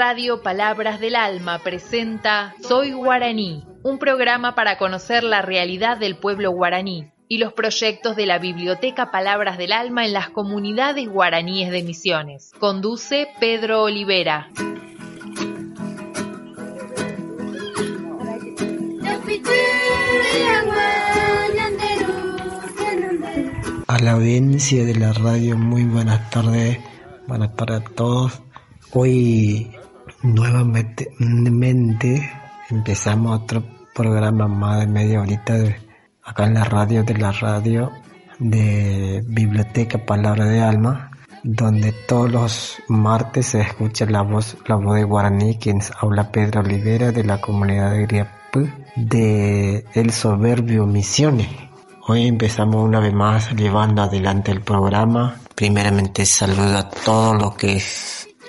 Radio Palabras del Alma presenta Soy Guaraní, un programa para conocer la realidad del pueblo guaraní y los proyectos de la Biblioteca Palabras del Alma en las comunidades guaraníes de Misiones. Conduce Pedro Olivera. A la audiencia de la radio, muy buenas tardes, buenas tardes a todos. Hoy nuevamente empezamos otro programa más de media horita acá en la radio de la radio de Biblioteca Palabra de Alma, donde todos los martes se escucha la voz, la voz de Guaraní, quien habla Pedro Olivera de la comunidad de Griapú, de El Soberbio Misiones. Hoy empezamos una vez más llevando adelante el programa. Primeramente saludo a todo lo que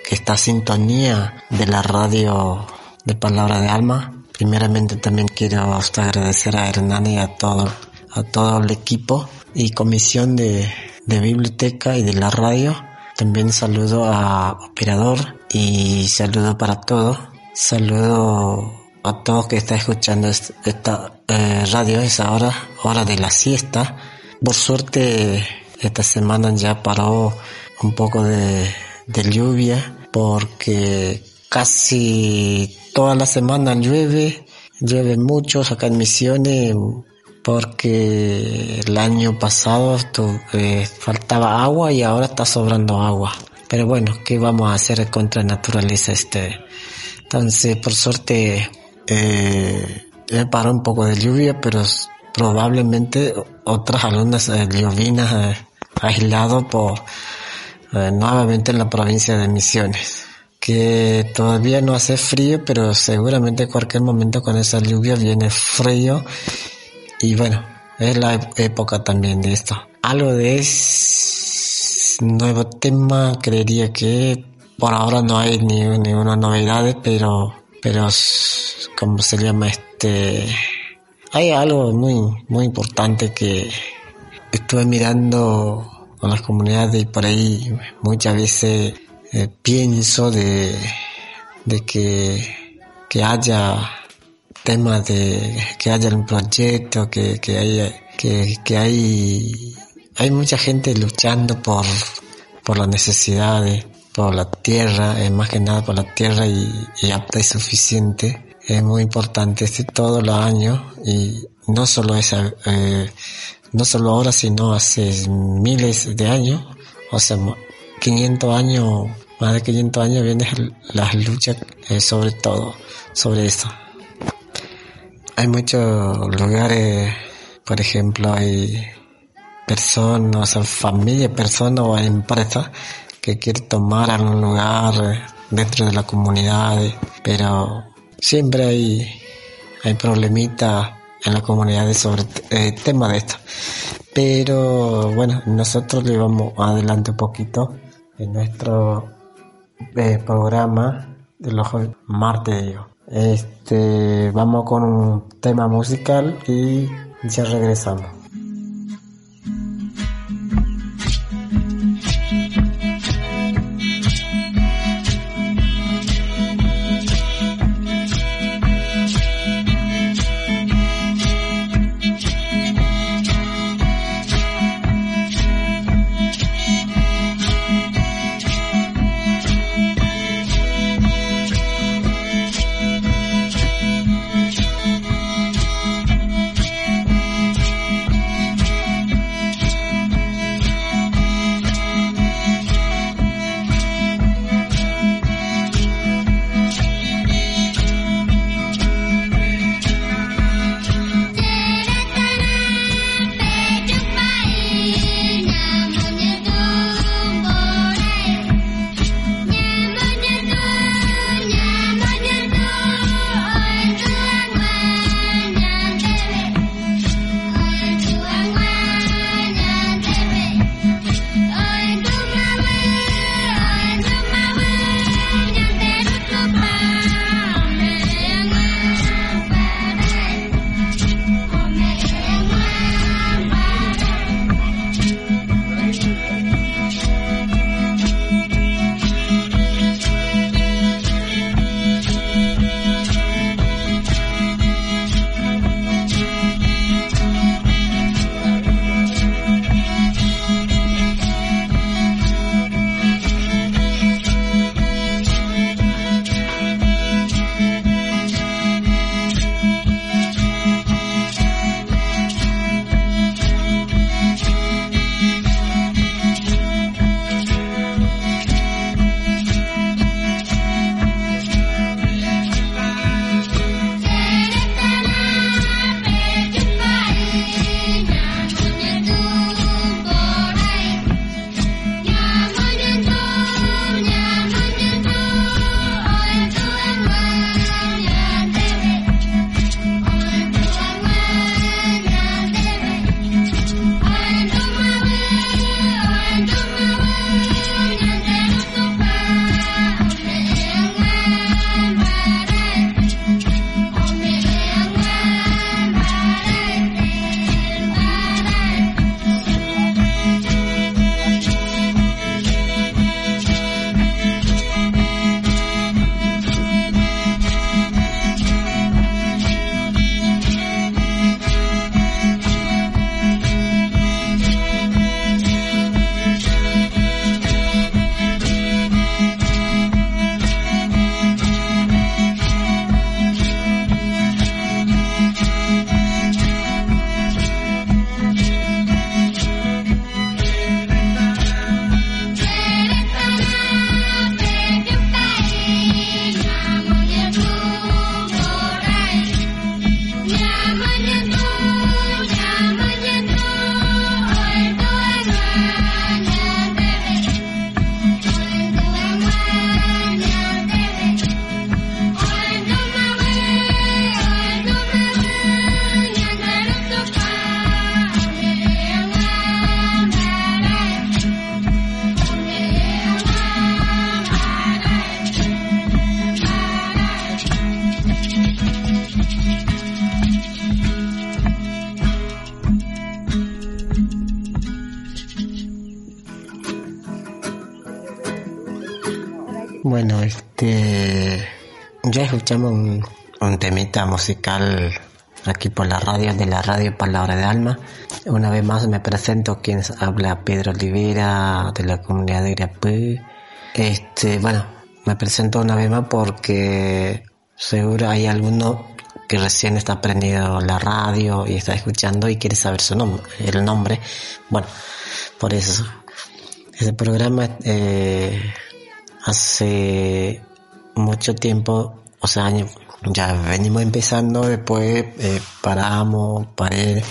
es esta sintonía de la radio de Palabra de Alma. Primeramente también quiero agradecer a Hernán y a todo, a todo el equipo y comisión de, de biblioteca y de la radio. También saludo a Operador y saludo para todos. Saludo a todos que están escuchando esta eh, radio, esa hora, hora de la siesta. Por suerte, esta semana ya paró un poco de, de lluvia porque casi toda la semana llueve, llueve mucho acá en Misiones porque el año pasado eh, faltaba agua y ahora está sobrando agua. Pero bueno, ¿qué vamos a hacer contra la naturaleza este? Entonces, por suerte, eh, paró un poco de lluvia, pero probablemente otras algunas eh, llovinas eh, por eh, nuevamente en la provincia de Misiones, que todavía no hace frío, pero seguramente en cualquier momento con esa lluvia viene frío y bueno, es la época también de esto. Algo de nuevo tema, creería que por ahora no hay ni ninguna novedad, pero, pero, como se llama este? Hay algo muy, muy importante que estuve mirando con las comunidades y por ahí muchas veces eh, pienso de, de que, que haya temas de que haya un proyecto que, que haya que, que hay hay mucha gente luchando por por las necesidades por la tierra eh, más que nada por la tierra y, y apta y suficiente. Es muy importante este todos los años y no solo esa eh, no solo ahora, sino hace miles de años, o sea, 500 años, más de 500 años vienen las luchas eh, sobre todo, sobre eso. Hay muchos lugares, por ejemplo, hay personas, o familias, personas o empresas que quieren tomar algún lugar eh, dentro de la comunidad, pero siempre hay, hay problemitas en la comunidad sobre el eh, tema de esto. Pero bueno, nosotros le vamos adelante un poquito en nuestro eh, programa de los martes. Este, vamos con un tema musical y ya regresamos. Escuchamos un, temita musical aquí por la radio de la radio Palabra de Alma. Una vez más me presento quien habla Pedro Olivera de la comunidad de Irapú. Este, bueno, me presento una vez más porque seguro hay alguno que recién está aprendiendo la radio y está escuchando y quiere saber su nombre, el nombre. Bueno, por eso. Ese programa eh, hace mucho tiempo, o sea, ya venimos empezando, después eh, paramos, paré,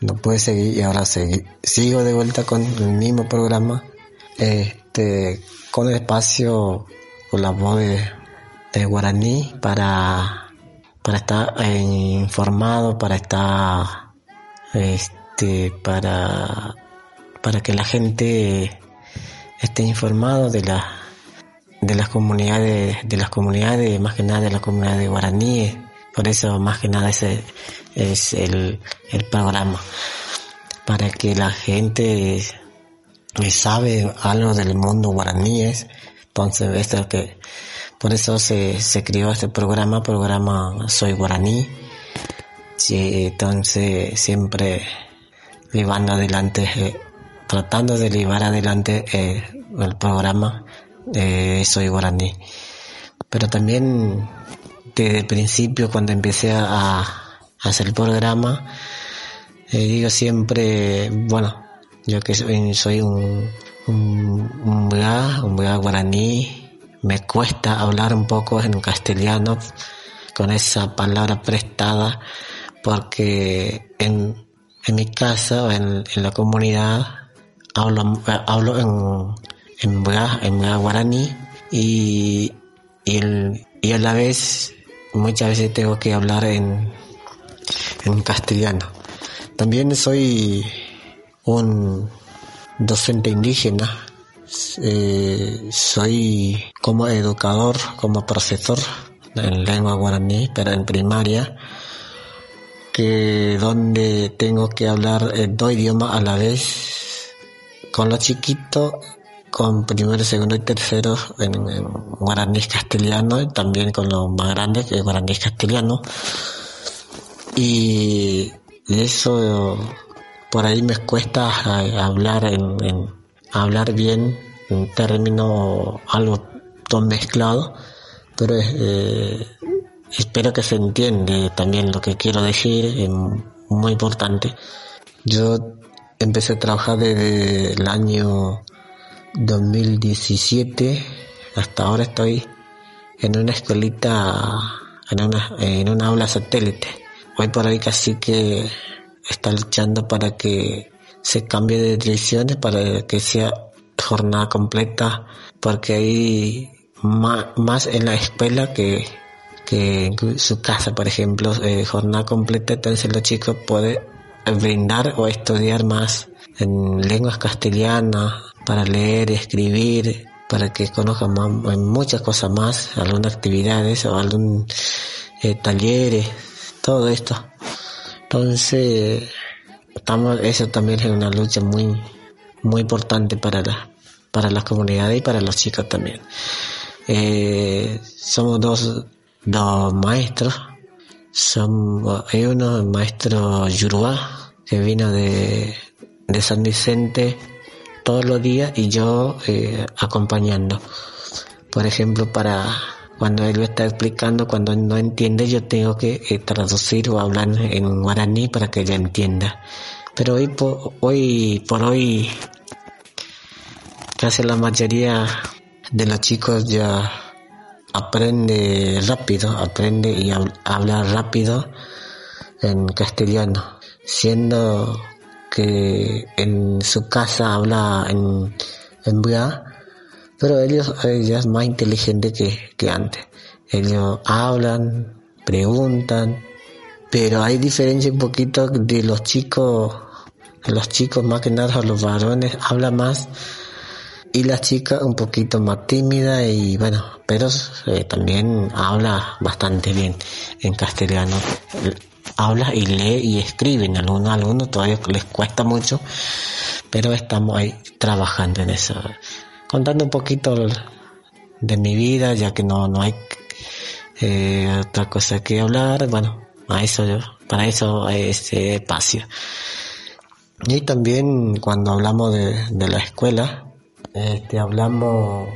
no puede seguir y ahora seguir. sigo de vuelta con el mismo programa, este, con el espacio, con la voz de, guaraní para, para estar eh, informado, para estar, este, para, para que la gente esté informado de la de las comunidades, de las comunidades, más que nada de la comunidad de guaraníes. Por eso más que nada ese es el, el programa. Para que la gente sabe algo del mundo guaraníes. Entonces esto que, por eso se, se creó este programa, programa Soy Guaraní. Entonces siempre llevando adelante, eh, tratando de llevar adelante eh, el programa eh, soy guaraní. Pero también desde el principio, cuando empecé a, hacer el programa, eh, digo siempre, bueno, yo que soy, soy un, un, un un guaraní, me cuesta hablar un poco en castellano con esa palabra prestada, porque en, en mi casa, en, en la comunidad, hablo, hablo en, en en guaraní y, y, a la vez muchas veces tengo que hablar en, en castellano. También soy un docente indígena, eh, soy como educador, como profesor en lengua guaraní, pero en primaria, que donde tengo que hablar dos idiomas a la vez, con los chiquitos con primero, segundo y tercero en, guaraní castellano y también con los más grandes que es guaraní castellano. Y, eso por ahí me cuesta hablar en, hablar bien en término algo todo mezclado, pero eh, espero que se entiende también lo que quiero decir, es muy importante. Yo empecé a trabajar desde el año 2017 hasta ahora estoy en una escuelita, en una, en una aula satélite. Hoy por hoy casi que está luchando para que se cambie de direcciones, para que sea jornada completa, porque hay más, en la escuela que, que en su casa, por ejemplo, eh, jornada completa, entonces los chicos pueden brindar o estudiar más en lenguas castellanas, para leer, escribir, para que conozcan muchas cosas más, algunas actividades o eh, talleres, todo esto. Entonces, estamos, eso también es una lucha muy, muy importante para la, para las comunidades y para los chicos también. Eh, somos dos, dos maestros. Hay uno, el maestro Yuruá, que vino de, de San Vicente, todos los días y yo eh, acompañando. Por ejemplo, para cuando él lo está explicando, cuando no entiende, yo tengo que eh, traducir o hablar en guaraní para que ella entienda. Pero hoy por hoy, por hoy casi la mayoría de los chicos ya aprende rápido, aprende y habla rápido en castellano, siendo que en su casa habla en, en pero ellos, ella es más inteligente que, que antes. Ellos hablan, preguntan, pero hay diferencia un poquito de los chicos, los chicos más que nada los varones hablan más y las chicas un poquito más tímida y bueno, pero eh, también habla bastante bien en castellano habla y lee y escribe. En algunos algunos todavía les cuesta mucho, pero estamos ahí trabajando en eso. Contando un poquito de mi vida, ya que no, no hay eh, otra cosa que hablar, bueno, a eso, para eso este espacio. Y también cuando hablamos de, de la escuela, este, hablamos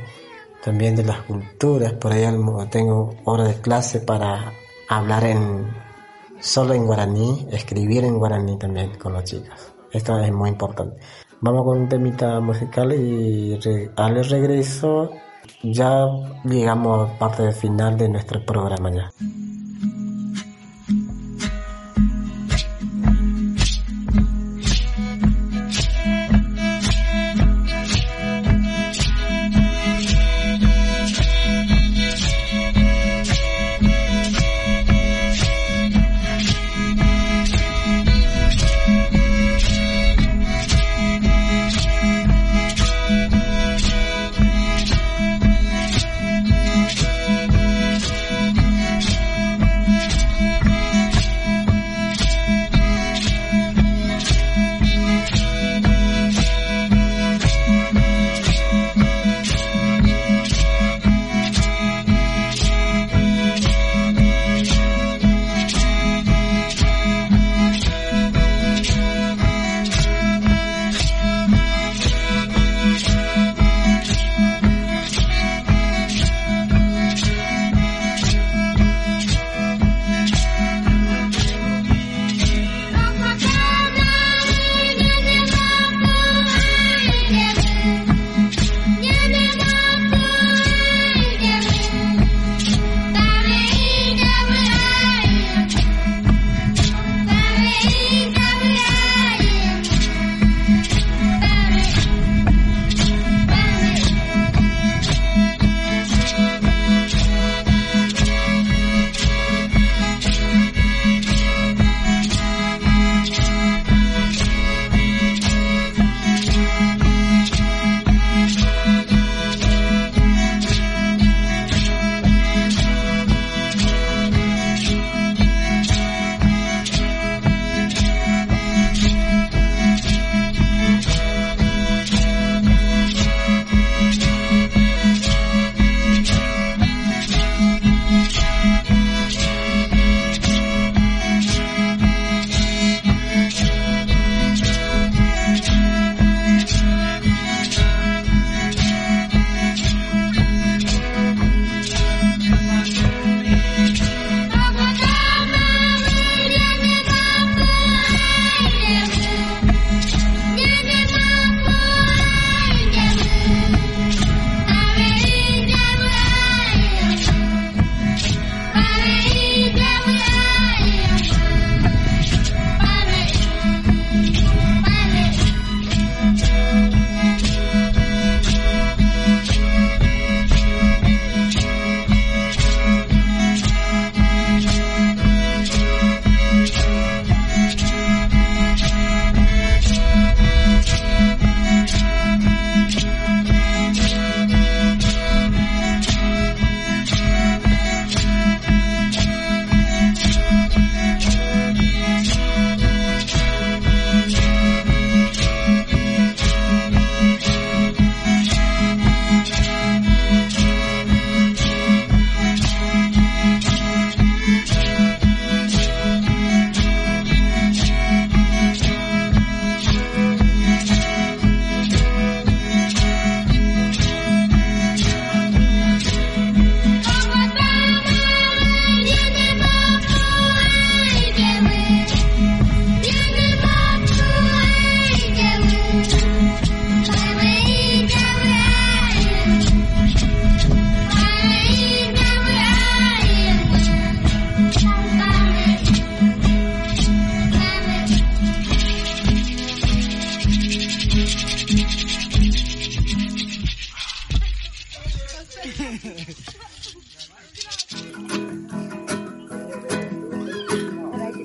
también de las culturas, por ahí tengo hora de clase para hablar en solo en guaraní, escribir en guaraní también con las chicas. Esto es muy importante. Vamos con un temita musical y al regreso ya llegamos a parte final de nuestro programa ya.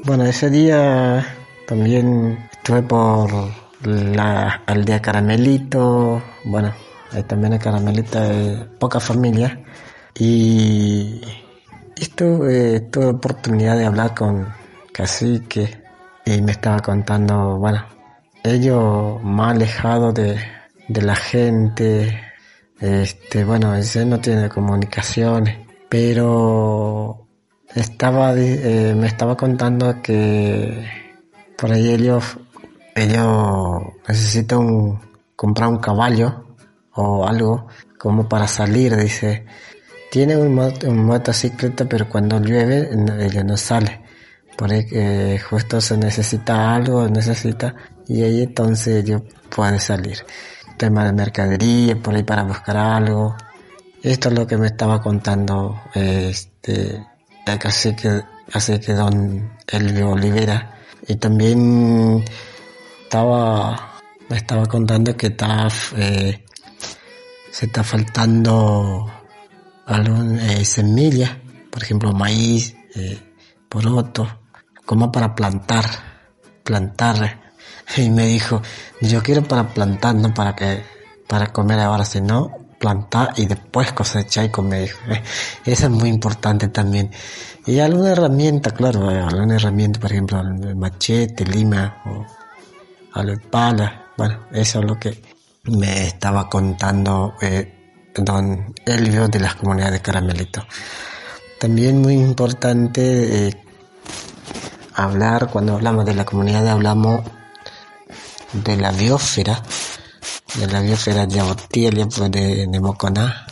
Bueno, ese día también estuve por la aldea Caramelito, bueno, hay también hay Caramelito de poca familia. Y estuve, tuve oportunidad de hablar con Cacique y me estaba contando, bueno, ellos más alejados de, de la gente, Este, bueno, ese no tiene comunicaciones, pero estaba, eh, me estaba contando que por ahí ellos, ellos necesitan comprar un caballo o algo como para salir, dice. Tiene un, motocicleta, pero cuando llueve ella no sale. Por ahí que justo se necesita algo, necesita, y ahí entonces yo puede salir. Tema de mercadería, por ahí para buscar algo. Esto es lo que me estaba contando este así que así que don Elvio Olivera. Y también estaba me estaba contando que está eh, se está faltando algún eh, semillas, por ejemplo maíz, eh, poroto, como para plantar, plantar. Y me dijo, yo quiero para plantar, no para que, para comer ahora, sino plantar y después cosechar y comer. Eso es muy importante también. Y alguna herramienta, claro, eh, alguna herramienta, por ejemplo, el machete, lima o algo pala. Bueno, eso es lo que me estaba contando eh, don Elvio de las comunidades de Caramelito. También muy importante eh, hablar, cuando hablamos de la comunidad, hablamos de la biosfera, de la biosfera de pues, de, de Moconá,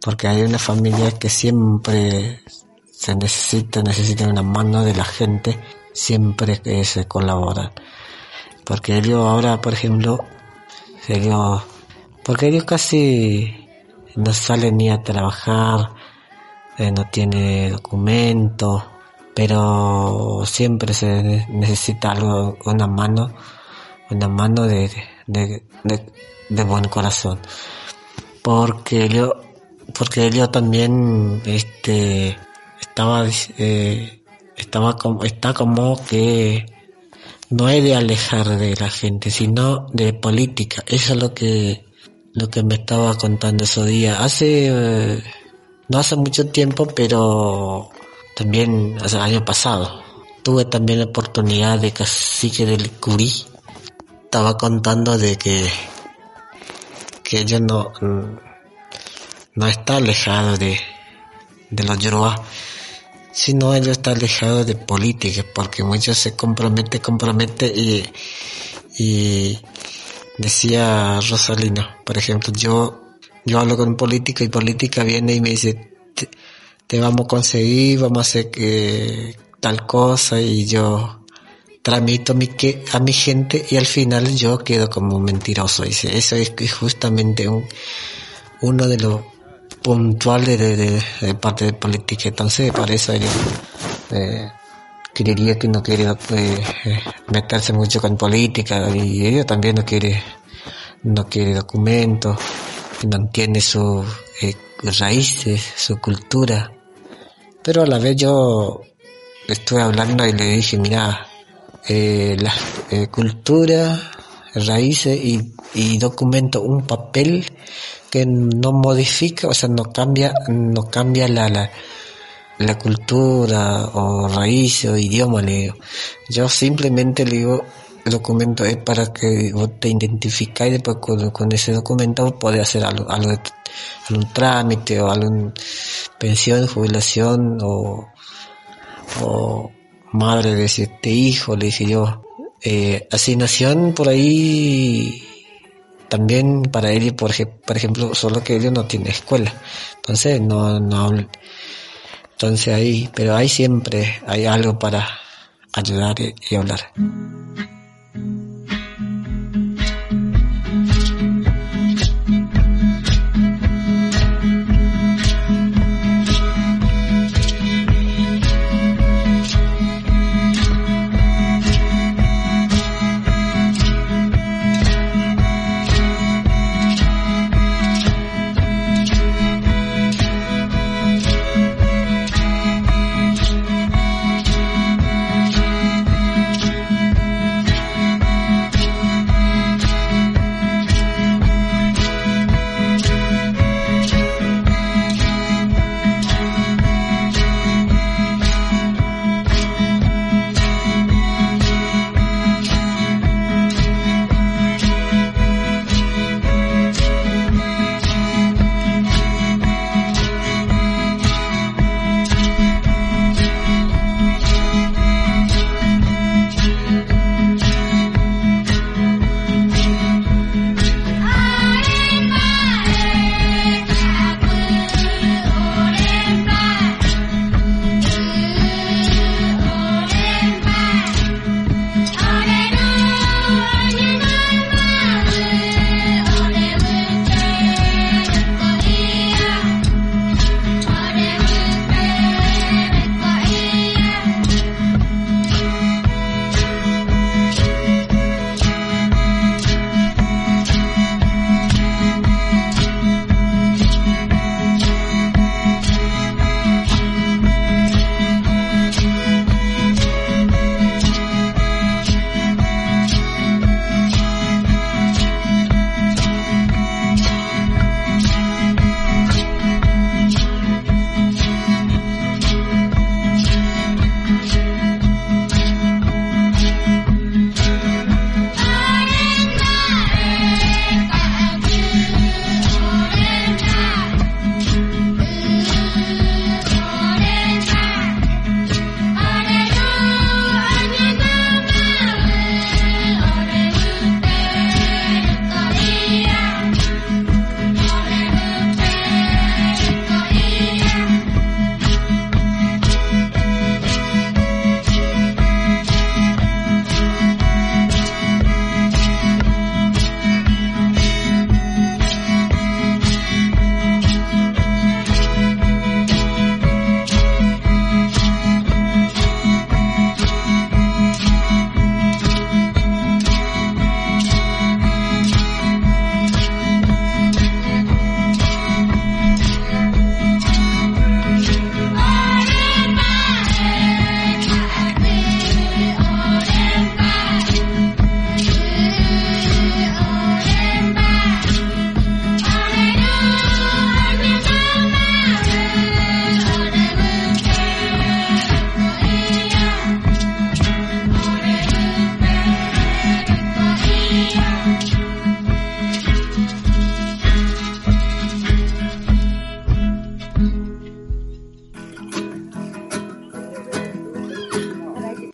porque hay una familia que siempre se necesita, necesita una mano de la gente, siempre que se colaboran. Porque ellos ahora, por ejemplo, ellos, porque ellos casi no salen ni a trabajar, eh, no tiene documentos, pero siempre se necesita algo, una mano, una mano de, de, de, buen corazón. Porque yo, porque yo también, este, estaba, eh, estaba como, está como que no es de alejar de la gente, sino de política. Eso es lo que, lo que me estaba contando esos días. Hace, no hace mucho tiempo, pero también hace el año pasado. Tuve también la oportunidad de cacique del Curí. Estaba contando de que, que ella no, no está alejado de, de los yoruba, sino ella está alejado de política, porque muchos se compromete, compromete y, y decía Rosalino, por ejemplo, yo, yo hablo con un político y política viene y me dice, te, vamos a conseguir, vamos a hacer que, tal cosa y yo tramito mi, que, a mi gente y al final yo quedo como mentiroso. Dice, eso es justamente un, uno de los puntual de, de, parte de política. Entonces, para eso yo eh, creería que no quiere eh, meterse mucho con política y ella también no quiere, no quiere documentos, mantiene sus eh, raíces, su cultura. Pero a la vez yo estuve hablando y le dije, mira, eh, la eh, cultura, raíces y, y documento, un papel que no modifica, o sea, no cambia, no cambia la, la, la cultura o raíz o idioma, le digo. Yo simplemente le digo, documento es para que vos te identificáis y después con, ese documento podés hacer algo, algo, algún trámite o alguna pensión, jubilación o, o madre de siete hijos, le dije yo. Eh, asignación por ahí también para él, por, ejemplo, solo que él no tiene escuela. Entonces, no, no, entonces ahí, pero ahí siempre hay algo para ayudar y hablar.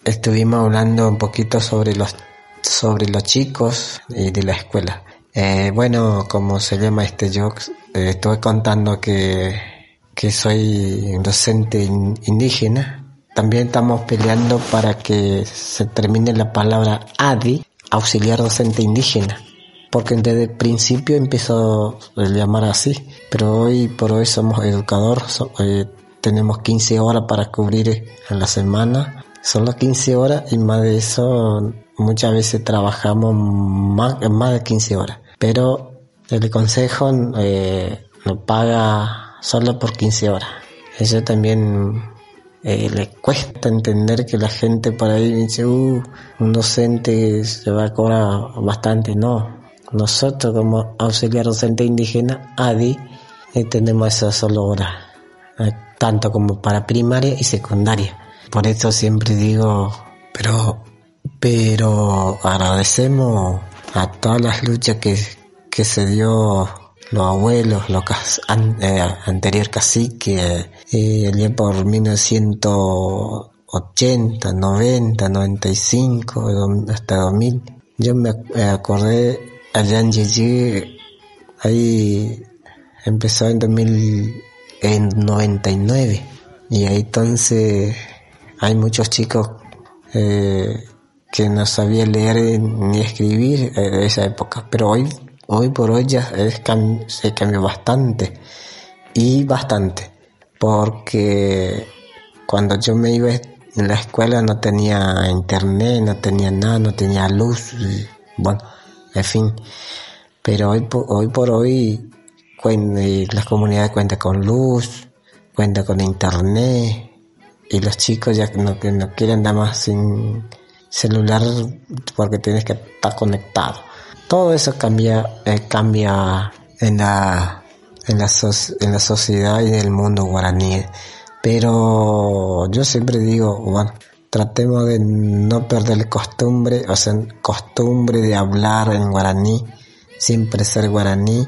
Estuvimos hablando un poquito sobre los sobre los chicos y de la escuela. Eh, bueno, como se llama este yo eh, estuve contando que, que soy docente indígena. También estamos peleando para que se termine la palabra ADI, auxiliar docente indígena porque desde el principio empezó a llamar así, pero hoy por hoy somos educadores, eh, tenemos 15 horas para cubrir en la semana, solo 15 horas y más de eso muchas veces trabajamos más, más de 15 horas, pero el consejo eh, nos paga solo por 15 horas. Eso también eh, le cuesta entender que la gente por ahí dice, uh, un docente se va a cobrar bastante. No, nosotros como auxiliar docente indígena, ADI, eh, tenemos esa solo hora, eh, tanto como para primaria y secundaria. Por eso siempre digo, pero, pero agradecemos a todas las luchas que, que se dio los abuelos, los eh, anterior cacique, eh, allá por 1980, 90, 95, hasta 2000. Yo me acordé allá en Gigi, ahí empezó en 2099 y ahí entonces hay muchos chicos eh, que no sabían leer ni escribir en esa época, pero hoy, hoy por hoy ya se cambió bastante. Y bastante, porque cuando yo me iba en la escuela no tenía internet, no tenía nada, no tenía luz, bueno, en fin. Pero hoy, hoy por hoy eh, las comunidades cuentan con luz, cuentan con internet y los chicos ya no, no quieren nada más sin celular porque tienes que estar conectado. Todo eso cambia, eh, cambia en la, en la, en la sociedad y en el mundo guaraní. Pero yo siempre digo, bueno, tratemos de no perder costumbre, o sea, costumbre de hablar en guaraní, siempre ser guaraní,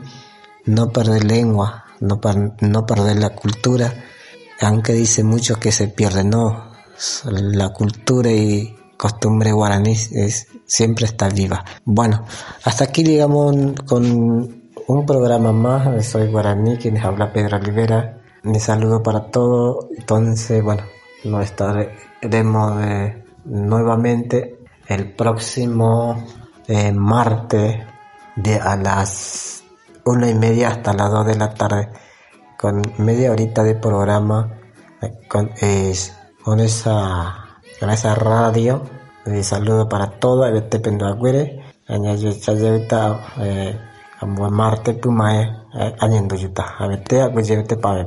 no perder lengua, no, no perder la cultura, aunque dice mucho que se pierde, no, la cultura y costumbre guaraní es, siempre está viva. Bueno, hasta aquí llegamos con un programa más de Soy Guaraní, quienes habla Pedro Rivera. Mi saludo para todos. Entonces, bueno, nos estaremos eh, nuevamente el próximo eh, martes de a las una y media hasta las dos de la tarde con media horita de programa eh, con, con esa con esa radio de saludo para todos el tependo aguere añayo chayevita eh, Marte pumae añendo yuta. A vete a pa